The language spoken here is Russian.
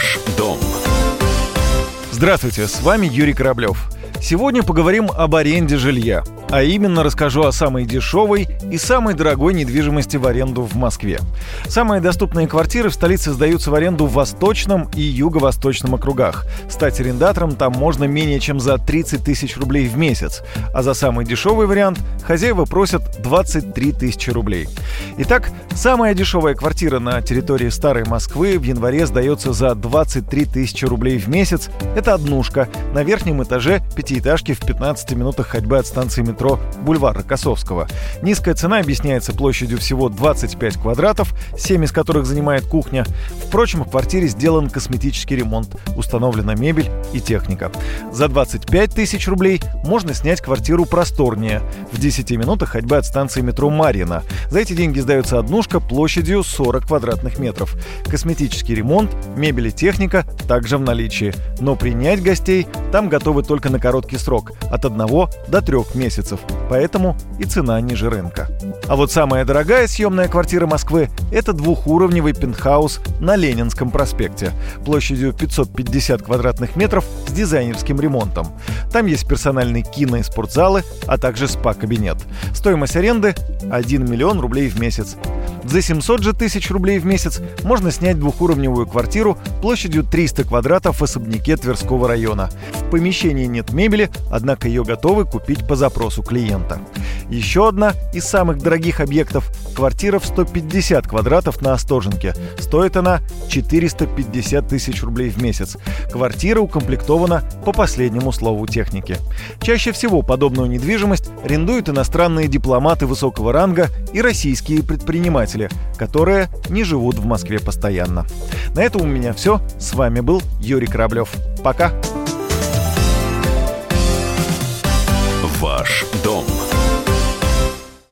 Ваш дом. Здравствуйте, с вами Юрий Кораблев. Сегодня поговорим об аренде жилья. А именно расскажу о самой дешевой и самой дорогой недвижимости в аренду в Москве. Самые доступные квартиры в столице сдаются в аренду в восточном и юго-восточном округах. Стать арендатором там можно менее чем за 30 тысяч рублей в месяц. А за самый дешевый вариант хозяева просят 23 тысячи рублей. Итак, самая дешевая квартира на территории Старой Москвы в январе сдается за 23 тысячи рублей в месяц. Это однушка на верхнем этаже пятиэтажки в 15 минутах ходьбы от станции метро бульвар Рокоссовского. Низкая цена объясняется площадью всего 25 квадратов, 7 из которых занимает кухня. Впрочем, в квартире сделан косметический ремонт, установлена мебель и техника. За 25 тысяч рублей можно снять квартиру просторнее, в 10 минутах ходьбы от станции метро Марьина. За эти деньги сдается однушка площадью 40 квадратных метров. Косметический ремонт, мебель и техника также в наличии. Но принять гостей там готовы только на короткий срок – от 1 до 3 месяцев поэтому и цена ниже рынка. А вот самая дорогая съемная квартира Москвы – это двухуровневый пентхаус на Ленинском проспекте, площадью 550 квадратных метров с дизайнерским ремонтом. Там есть персональные кино и спортзалы, а также спа-кабинет. Стоимость аренды – 1 миллион рублей в месяц. За 700 же тысяч рублей в месяц можно снять двухуровневую квартиру площадью 300 квадратов в особняке Тверского района. В помещении нет мебели, однако ее готовы купить по запросу клиента. Еще одна из самых дорогих объектов – квартира в 150 квадратов на Остоженке. Стоит она 450 тысяч рублей в месяц. Квартира укомплектована по последнему слову техники. Чаще всего подобную недвижимость арендуют иностранные дипломаты высокого ранга и российские предприниматели, которые не живут в Москве постоянно. На этом у меня все. С вами был Юрий Кораблев. Пока. Ваш